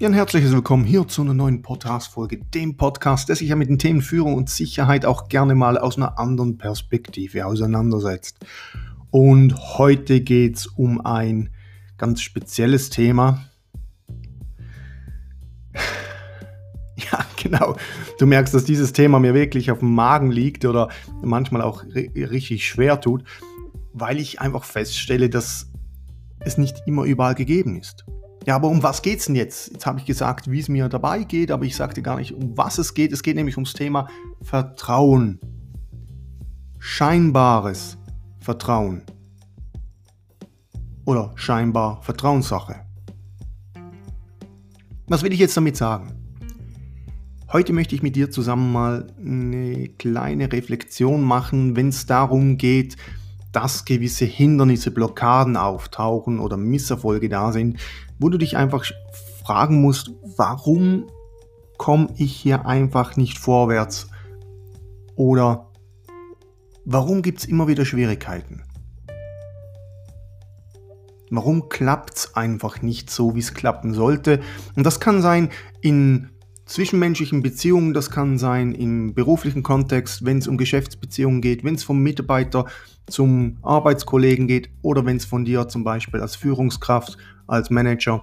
Ja, ein herzliches Willkommen hier zu einer neuen Podcast-Folge, dem Podcast, der sich ja mit den Themen Führung und Sicherheit auch gerne mal aus einer anderen Perspektive auseinandersetzt. Und heute geht es um ein ganz spezielles Thema. Ja, genau. Du merkst, dass dieses Thema mir wirklich auf dem Magen liegt oder manchmal auch richtig schwer tut, weil ich einfach feststelle, dass es nicht immer überall gegeben ist. Ja, aber um was geht es denn jetzt? Jetzt habe ich gesagt, wie es mir dabei geht, aber ich sagte gar nicht, um was es geht. Es geht nämlich ums Thema Vertrauen. Scheinbares Vertrauen. Oder scheinbar Vertrauenssache. Was will ich jetzt damit sagen? Heute möchte ich mit dir zusammen mal eine kleine Reflexion machen, wenn es darum geht, dass gewisse Hindernisse, Blockaden auftauchen oder Misserfolge da sind, wo du dich einfach fragen musst, warum komme ich hier einfach nicht vorwärts? Oder warum gibt es immer wieder Schwierigkeiten? Warum klappt es einfach nicht so, wie es klappen sollte? Und das kann sein in zwischenmenschlichen Beziehungen, das kann sein im beruflichen Kontext, wenn es um Geschäftsbeziehungen geht, wenn es vom Mitarbeiter zum Arbeitskollegen geht oder wenn es von dir zum Beispiel als Führungskraft, als Manager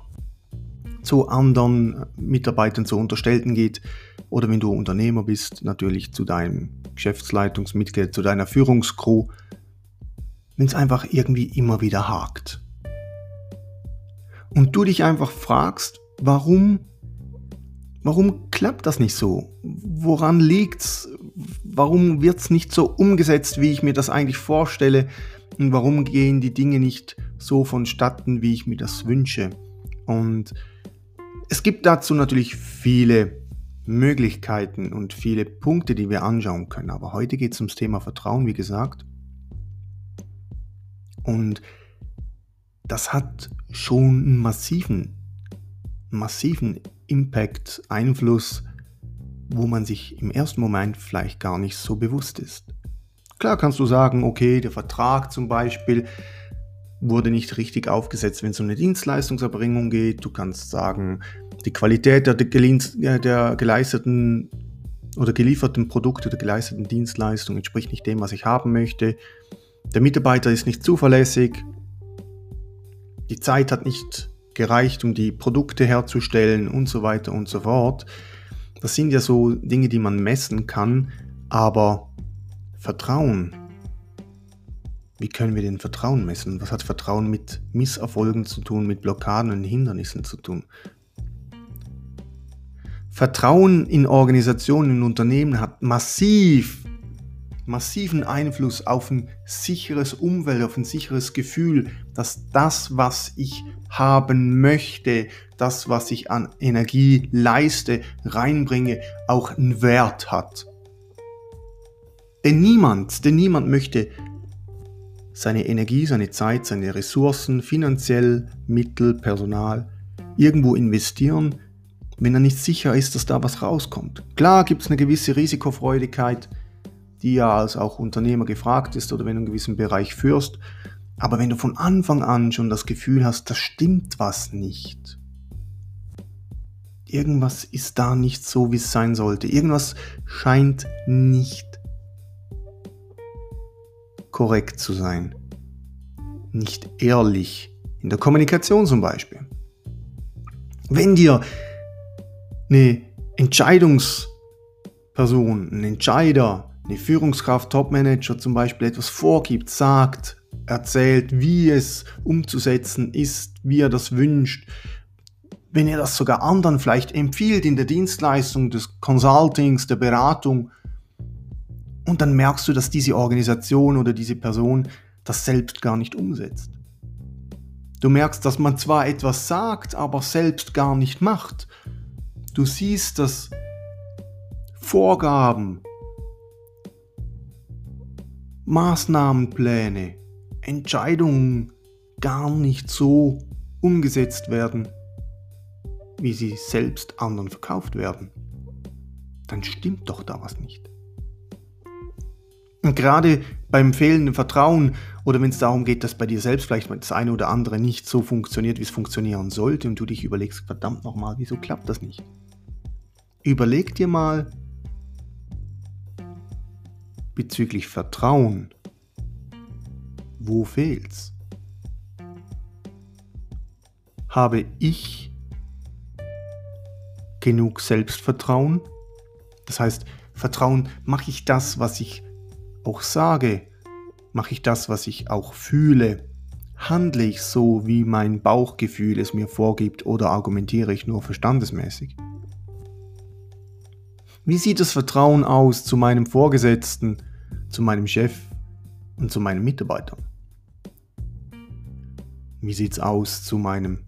zu anderen Mitarbeitern, zu Unterstellten geht oder wenn du Unternehmer bist, natürlich zu deinem Geschäftsleitungsmitglied, zu deiner Führungskrew, wenn es einfach irgendwie immer wieder hakt. Und du dich einfach fragst, warum Warum klappt das nicht so? Woran liegt's? Warum wird's nicht so umgesetzt, wie ich mir das eigentlich vorstelle? Und warum gehen die Dinge nicht so vonstatten, wie ich mir das wünsche? Und es gibt dazu natürlich viele Möglichkeiten und viele Punkte, die wir anschauen können. Aber heute geht es ums Thema Vertrauen, wie gesagt. Und das hat schon einen massiven, massiven Impact, Einfluss, wo man sich im ersten Moment vielleicht gar nicht so bewusst ist. Klar kannst du sagen, okay, der Vertrag zum Beispiel wurde nicht richtig aufgesetzt, wenn es um eine Dienstleistungserbringung geht. Du kannst sagen, die Qualität der, der geleisteten oder gelieferten Produkte oder geleisteten Dienstleistungen entspricht nicht dem, was ich haben möchte. Der Mitarbeiter ist nicht zuverlässig. Die Zeit hat nicht gereicht, um die Produkte herzustellen und so weiter und so fort. Das sind ja so Dinge, die man messen kann, aber Vertrauen, wie können wir den Vertrauen messen? Was hat Vertrauen mit Misserfolgen zu tun, mit Blockaden und Hindernissen zu tun? Vertrauen in Organisationen, in Unternehmen hat massiv massiven Einfluss auf ein sicheres Umfeld, auf ein sicheres Gefühl, dass das, was ich haben möchte, das, was ich an Energie leiste, reinbringe, auch einen Wert hat. Denn niemand, denn niemand möchte seine Energie, seine Zeit, seine Ressourcen, finanziell, Mittel, Personal irgendwo investieren, wenn er nicht sicher ist, dass da was rauskommt. Klar gibt es eine gewisse Risikofreudigkeit, die ja als auch Unternehmer gefragt ist oder wenn du einen gewissen Bereich führst. Aber wenn du von Anfang an schon das Gefühl hast, da stimmt was nicht. Irgendwas ist da nicht so, wie es sein sollte. Irgendwas scheint nicht korrekt zu sein. Nicht ehrlich. In der Kommunikation zum Beispiel. Wenn dir eine Entscheidungs- Person, ein Entscheider, eine Führungskraft, Topmanager zum Beispiel etwas vorgibt, sagt, erzählt, wie es umzusetzen ist, wie er das wünscht, wenn ihr das sogar anderen vielleicht empfiehlt in der Dienstleistung des Consultings, der Beratung, und dann merkst du, dass diese Organisation oder diese Person das selbst gar nicht umsetzt. Du merkst, dass man zwar etwas sagt, aber selbst gar nicht macht. Du siehst, dass Vorgaben, Maßnahmenpläne, Entscheidungen gar nicht so umgesetzt werden, wie sie selbst anderen verkauft werden. Dann stimmt doch da was nicht. Und gerade beim fehlenden Vertrauen oder wenn es darum geht, dass bei dir selbst vielleicht das eine oder andere nicht so funktioniert, wie es funktionieren sollte und du dich überlegst, verdammt nochmal, wieso klappt das nicht? Überleg dir mal bezüglich Vertrauen, wo fehlt's? Habe ich genug Selbstvertrauen? Das heißt, Vertrauen, mache ich das, was ich auch sage? Mache ich das, was ich auch fühle? Handle ich so, wie mein Bauchgefühl es mir vorgibt oder argumentiere ich nur verstandesmäßig? Wie sieht das Vertrauen aus zu meinem Vorgesetzten, zu meinem Chef und zu meinen Mitarbeitern? Wie sieht es aus zu meinem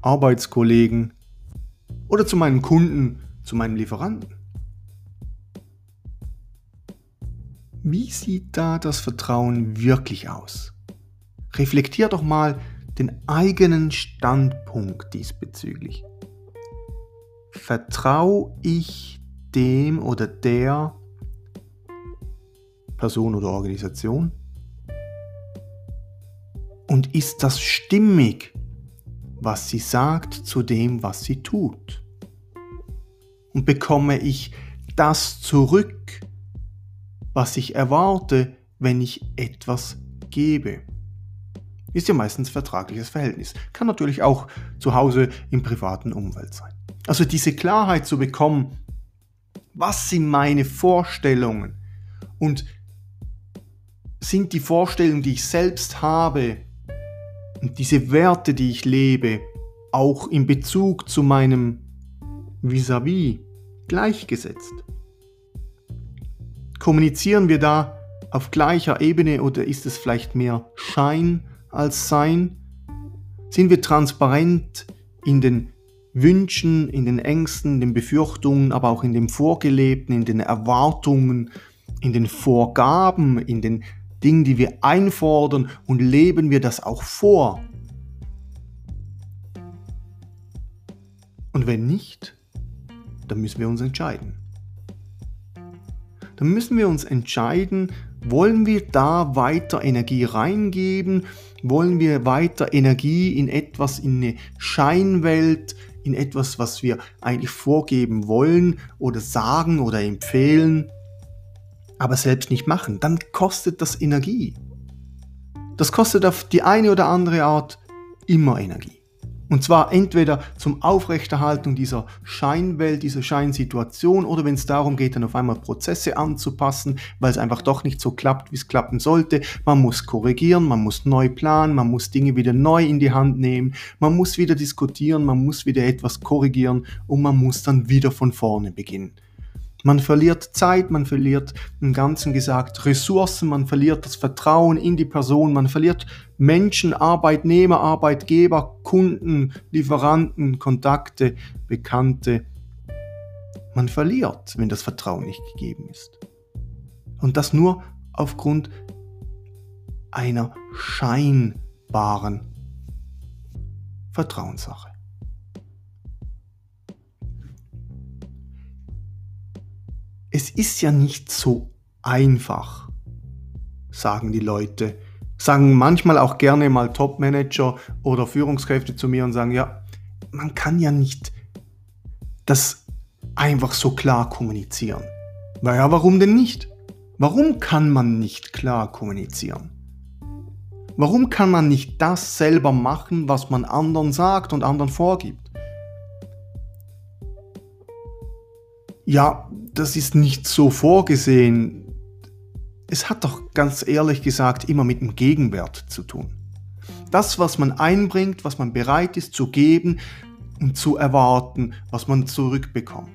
Arbeitskollegen oder zu meinem Kunden, zu meinem Lieferanten? Wie sieht da das Vertrauen wirklich aus? Reflektier doch mal den eigenen Standpunkt diesbezüglich. Vertraue ich dem oder der Person oder Organisation? Und ist das stimmig, was sie sagt zu dem, was sie tut? Und bekomme ich das zurück, was ich erwarte, wenn ich etwas gebe. Ist ja meistens vertragliches Verhältnis. Kann natürlich auch zu Hause im privaten Umfeld sein. Also diese Klarheit zu bekommen, was sind meine Vorstellungen und sind die Vorstellungen, die ich selbst habe und diese Werte, die ich lebe, auch in Bezug zu meinem vis-à-vis -vis gleichgesetzt. Kommunizieren wir da auf gleicher Ebene oder ist es vielleicht mehr Schein als Sein? Sind wir transparent in den Wünschen, in den Ängsten, den Befürchtungen, aber auch in dem Vorgelebten, in den Erwartungen, in den Vorgaben, in den Dingen, die wir einfordern und leben wir das auch vor? Und wenn nicht, dann müssen wir uns entscheiden dann müssen wir uns entscheiden, wollen wir da weiter Energie reingeben? Wollen wir weiter Energie in etwas, in eine Scheinwelt, in etwas, was wir eigentlich vorgeben wollen oder sagen oder empfehlen, aber selbst nicht machen? Dann kostet das Energie. Das kostet auf die eine oder andere Art immer Energie. Und zwar entweder zum Aufrechterhaltung dieser Scheinwelt, dieser Scheinsituation oder wenn es darum geht, dann auf einmal Prozesse anzupassen, weil es einfach doch nicht so klappt, wie es klappen sollte. Man muss korrigieren, man muss neu planen, man muss Dinge wieder neu in die Hand nehmen, man muss wieder diskutieren, man muss wieder etwas korrigieren und man muss dann wieder von vorne beginnen. Man verliert Zeit, man verliert im Ganzen gesagt Ressourcen, man verliert das Vertrauen in die Person, man verliert Menschen, Arbeitnehmer, Arbeitgeber, Kunden, Lieferanten, Kontakte, Bekannte. Man verliert, wenn das Vertrauen nicht gegeben ist. Und das nur aufgrund einer scheinbaren Vertrauenssache. Es ist ja nicht so einfach, sagen die Leute. Sagen manchmal auch gerne mal Top-Manager oder Führungskräfte zu mir und sagen, ja, man kann ja nicht das einfach so klar kommunizieren. Naja, warum denn nicht? Warum kann man nicht klar kommunizieren? Warum kann man nicht das selber machen, was man anderen sagt und anderen vorgibt? Ja, das ist nicht so vorgesehen. Es hat doch ganz ehrlich gesagt immer mit dem Gegenwert zu tun. Das, was man einbringt, was man bereit ist zu geben und zu erwarten, was man zurückbekommt.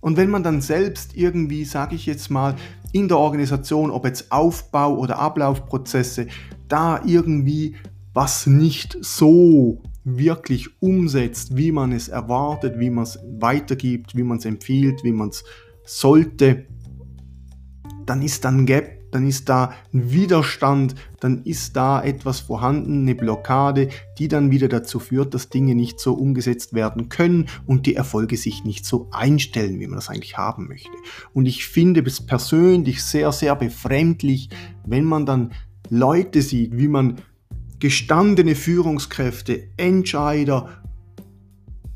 Und wenn man dann selbst irgendwie, sage ich jetzt mal, in der Organisation, ob jetzt Aufbau oder Ablaufprozesse, da irgendwie was nicht so wirklich umsetzt, wie man es erwartet, wie man es weitergibt, wie man es empfiehlt, wie man es sollte, dann ist dann Gap, dann ist da ein Widerstand, dann ist da etwas vorhanden, eine Blockade, die dann wieder dazu führt, dass Dinge nicht so umgesetzt werden können und die Erfolge sich nicht so einstellen, wie man das eigentlich haben möchte. Und ich finde es persönlich sehr, sehr befremdlich, wenn man dann Leute sieht, wie man gestandene Führungskräfte, Entscheider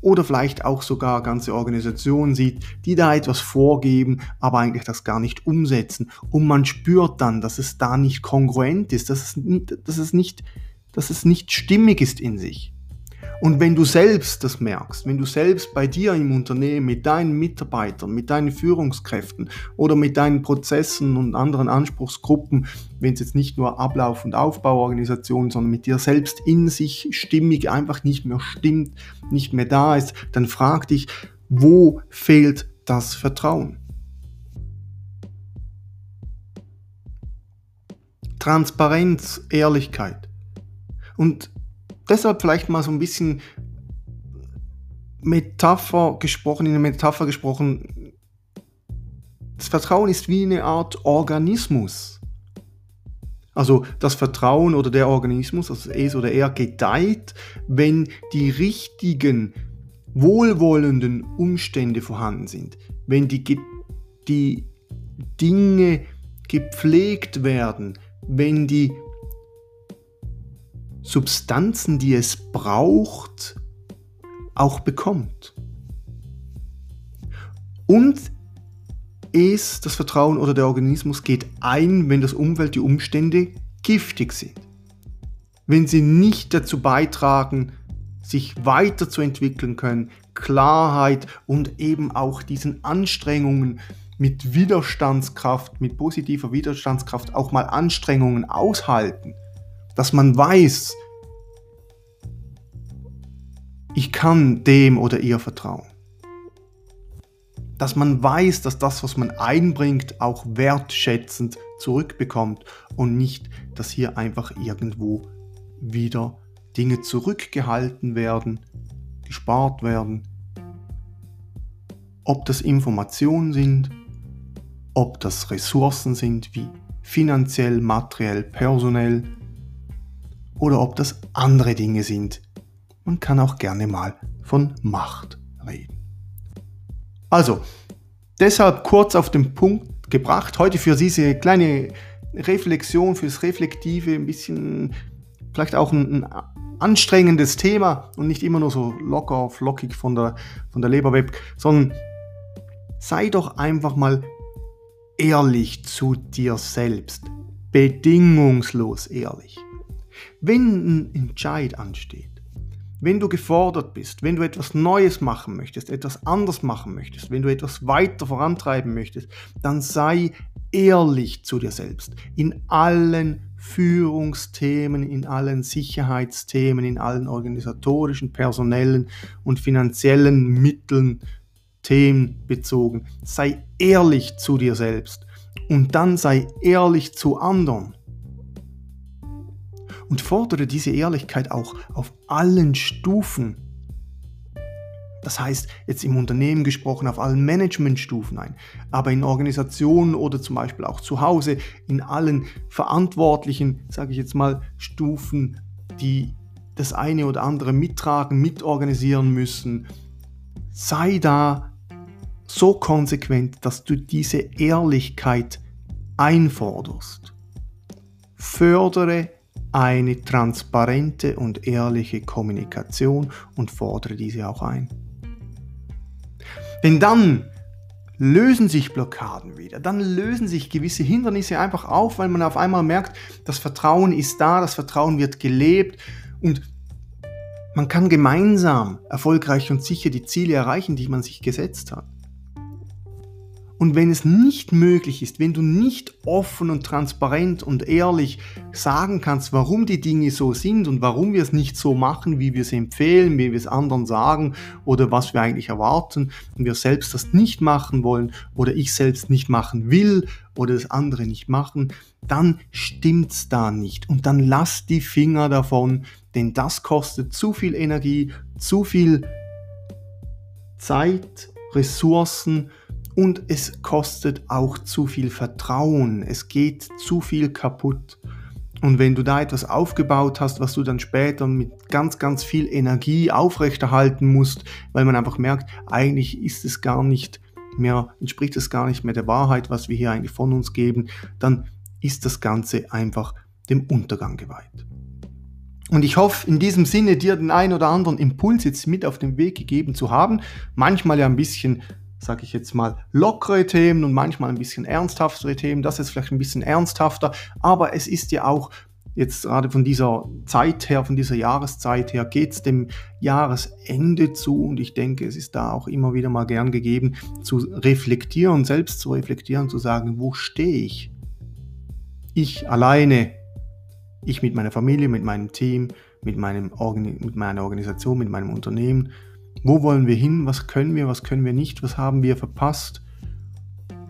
oder vielleicht auch sogar ganze Organisationen sieht, die da etwas vorgeben, aber eigentlich das gar nicht umsetzen. Und man spürt dann, dass es da nicht kongruent ist, dass es, nicht, dass es, nicht, dass es nicht stimmig ist in sich. Und wenn du selbst das merkst, wenn du selbst bei dir im Unternehmen mit deinen Mitarbeitern, mit deinen Führungskräften oder mit deinen Prozessen und anderen Anspruchsgruppen, wenn es jetzt nicht nur Ablauf- und Aufbauorganisationen, sondern mit dir selbst in sich stimmig einfach nicht mehr stimmt, nicht mehr da ist, dann frag dich, wo fehlt das Vertrauen? Transparenz, Ehrlichkeit. Und deshalb vielleicht mal so ein bisschen Metapher gesprochen, in der Metapher gesprochen. Das Vertrauen ist wie eine Art Organismus. Also das Vertrauen oder der Organismus, also es oder er, gedeiht, wenn die richtigen, wohlwollenden Umstände vorhanden sind. Wenn die, die Dinge gepflegt werden, wenn die Substanzen, die es braucht, auch bekommt. Und es, das Vertrauen oder der Organismus geht ein, wenn das Umwelt, die Umstände giftig sind. Wenn sie nicht dazu beitragen, sich weiterzuentwickeln können, Klarheit und eben auch diesen Anstrengungen mit Widerstandskraft, mit positiver Widerstandskraft auch mal Anstrengungen aushalten dass man weiß, ich kann dem oder ihr vertrauen. Dass man weiß, dass das, was man einbringt, auch wertschätzend zurückbekommt und nicht, dass hier einfach irgendwo wieder Dinge zurückgehalten werden, gespart werden. Ob das Informationen sind, ob das Ressourcen sind wie finanziell, materiell, personell, oder ob das andere Dinge sind. Man kann auch gerne mal von Macht reden. Also, deshalb kurz auf den Punkt gebracht, heute für diese kleine Reflexion, fürs Reflektive, ein bisschen vielleicht auch ein, ein anstrengendes Thema und nicht immer nur so locker, flockig von der, von der Leber sondern sei doch einfach mal ehrlich zu dir selbst. Bedingungslos ehrlich. Wenn ein Entscheid ansteht, wenn du gefordert bist, wenn du etwas Neues machen möchtest, etwas anders machen möchtest, wenn du etwas weiter vorantreiben möchtest, dann sei ehrlich zu dir selbst. In allen Führungsthemen, in allen Sicherheitsthemen, in allen organisatorischen, personellen und finanziellen Mitteln, Themen bezogen. Sei ehrlich zu dir selbst und dann sei ehrlich zu anderen und fordere diese Ehrlichkeit auch auf allen Stufen. Das heißt, jetzt im Unternehmen gesprochen, auf allen Managementstufen ein, aber in Organisationen oder zum Beispiel auch zu Hause, in allen verantwortlichen, sage ich jetzt mal, Stufen, die das eine oder andere mittragen, mitorganisieren müssen. Sei da so konsequent, dass du diese Ehrlichkeit einforderst. Fördere eine transparente und ehrliche Kommunikation und fordere diese auch ein. Denn dann lösen sich Blockaden wieder, dann lösen sich gewisse Hindernisse einfach auf, weil man auf einmal merkt, das Vertrauen ist da, das Vertrauen wird gelebt und man kann gemeinsam erfolgreich und sicher die Ziele erreichen, die man sich gesetzt hat. Und wenn es nicht möglich ist, wenn du nicht offen und transparent und ehrlich sagen kannst, warum die Dinge so sind und warum wir es nicht so machen, wie wir es empfehlen, wie wir es anderen sagen oder was wir eigentlich erwarten und wir selbst das nicht machen wollen oder ich selbst nicht machen will oder das andere nicht machen, dann stimmt's da nicht. Und dann lass die Finger davon, denn das kostet zu viel Energie, zu viel Zeit, Ressourcen, und es kostet auch zu viel Vertrauen. Es geht zu viel kaputt. Und wenn du da etwas aufgebaut hast, was du dann später mit ganz, ganz viel Energie aufrechterhalten musst, weil man einfach merkt, eigentlich ist es gar nicht mehr, entspricht es gar nicht mehr der Wahrheit, was wir hier eigentlich von uns geben, dann ist das Ganze einfach dem Untergang geweiht. Und ich hoffe, in diesem Sinne dir den einen oder anderen Impuls jetzt mit auf den Weg gegeben zu haben. Manchmal ja ein bisschen sage ich jetzt mal, lockere Themen und manchmal ein bisschen ernsthaftere Themen. Das ist vielleicht ein bisschen ernsthafter, aber es ist ja auch jetzt gerade von dieser Zeit her, von dieser Jahreszeit her, geht es dem Jahresende zu und ich denke, es ist da auch immer wieder mal gern gegeben, zu reflektieren, selbst zu reflektieren, zu sagen, wo stehe ich? Ich alleine, ich mit meiner Familie, mit meinem Team, mit, meinem Organ mit meiner Organisation, mit meinem Unternehmen, wo wollen wir hin? Was können wir? Was können wir nicht? Was haben wir verpasst?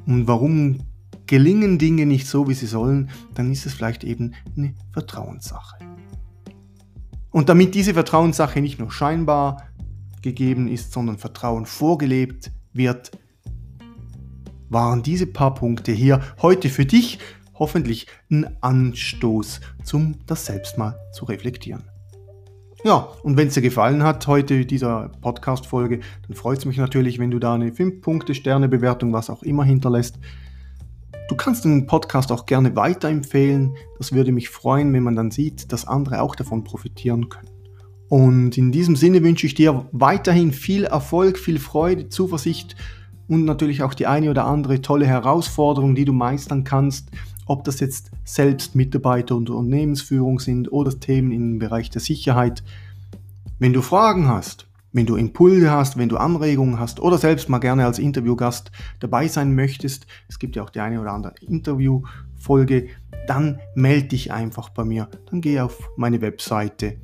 Und warum gelingen Dinge nicht so, wie sie sollen? Dann ist es vielleicht eben eine Vertrauenssache. Und damit diese Vertrauenssache nicht nur scheinbar gegeben ist, sondern Vertrauen vorgelebt wird, waren diese paar Punkte hier heute für dich hoffentlich ein Anstoß, zum das selbst mal zu reflektieren. Ja, und wenn es dir gefallen hat, heute dieser Podcast-Folge, dann freut es mich natürlich, wenn du da eine 5-Punkte-Sterne-Bewertung, was auch immer hinterlässt. Du kannst den Podcast auch gerne weiterempfehlen. Das würde mich freuen, wenn man dann sieht, dass andere auch davon profitieren können. Und in diesem Sinne wünsche ich dir weiterhin viel Erfolg, viel Freude, Zuversicht und natürlich auch die eine oder andere tolle Herausforderung, die du meistern kannst ob das jetzt selbst Mitarbeiter und Unternehmensführung sind oder Themen im Bereich der Sicherheit. Wenn du Fragen hast, wenn du Impulse hast, wenn du Anregungen hast oder selbst mal gerne als Interviewgast dabei sein möchtest, es gibt ja auch die eine oder andere Interviewfolge, dann melde dich einfach bei mir. Dann geh auf meine Webseite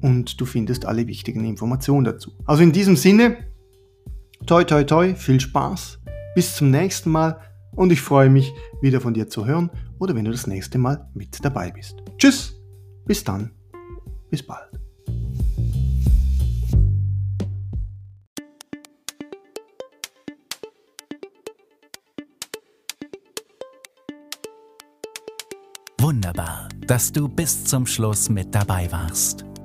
und du findest alle wichtigen Informationen dazu. Also in diesem Sinne, toi toi toi, viel Spaß, bis zum nächsten Mal und ich freue mich, wieder von dir zu hören oder wenn du das nächste Mal mit dabei bist. Tschüss, bis dann, bis bald. Wunderbar, dass du bis zum Schluss mit dabei warst.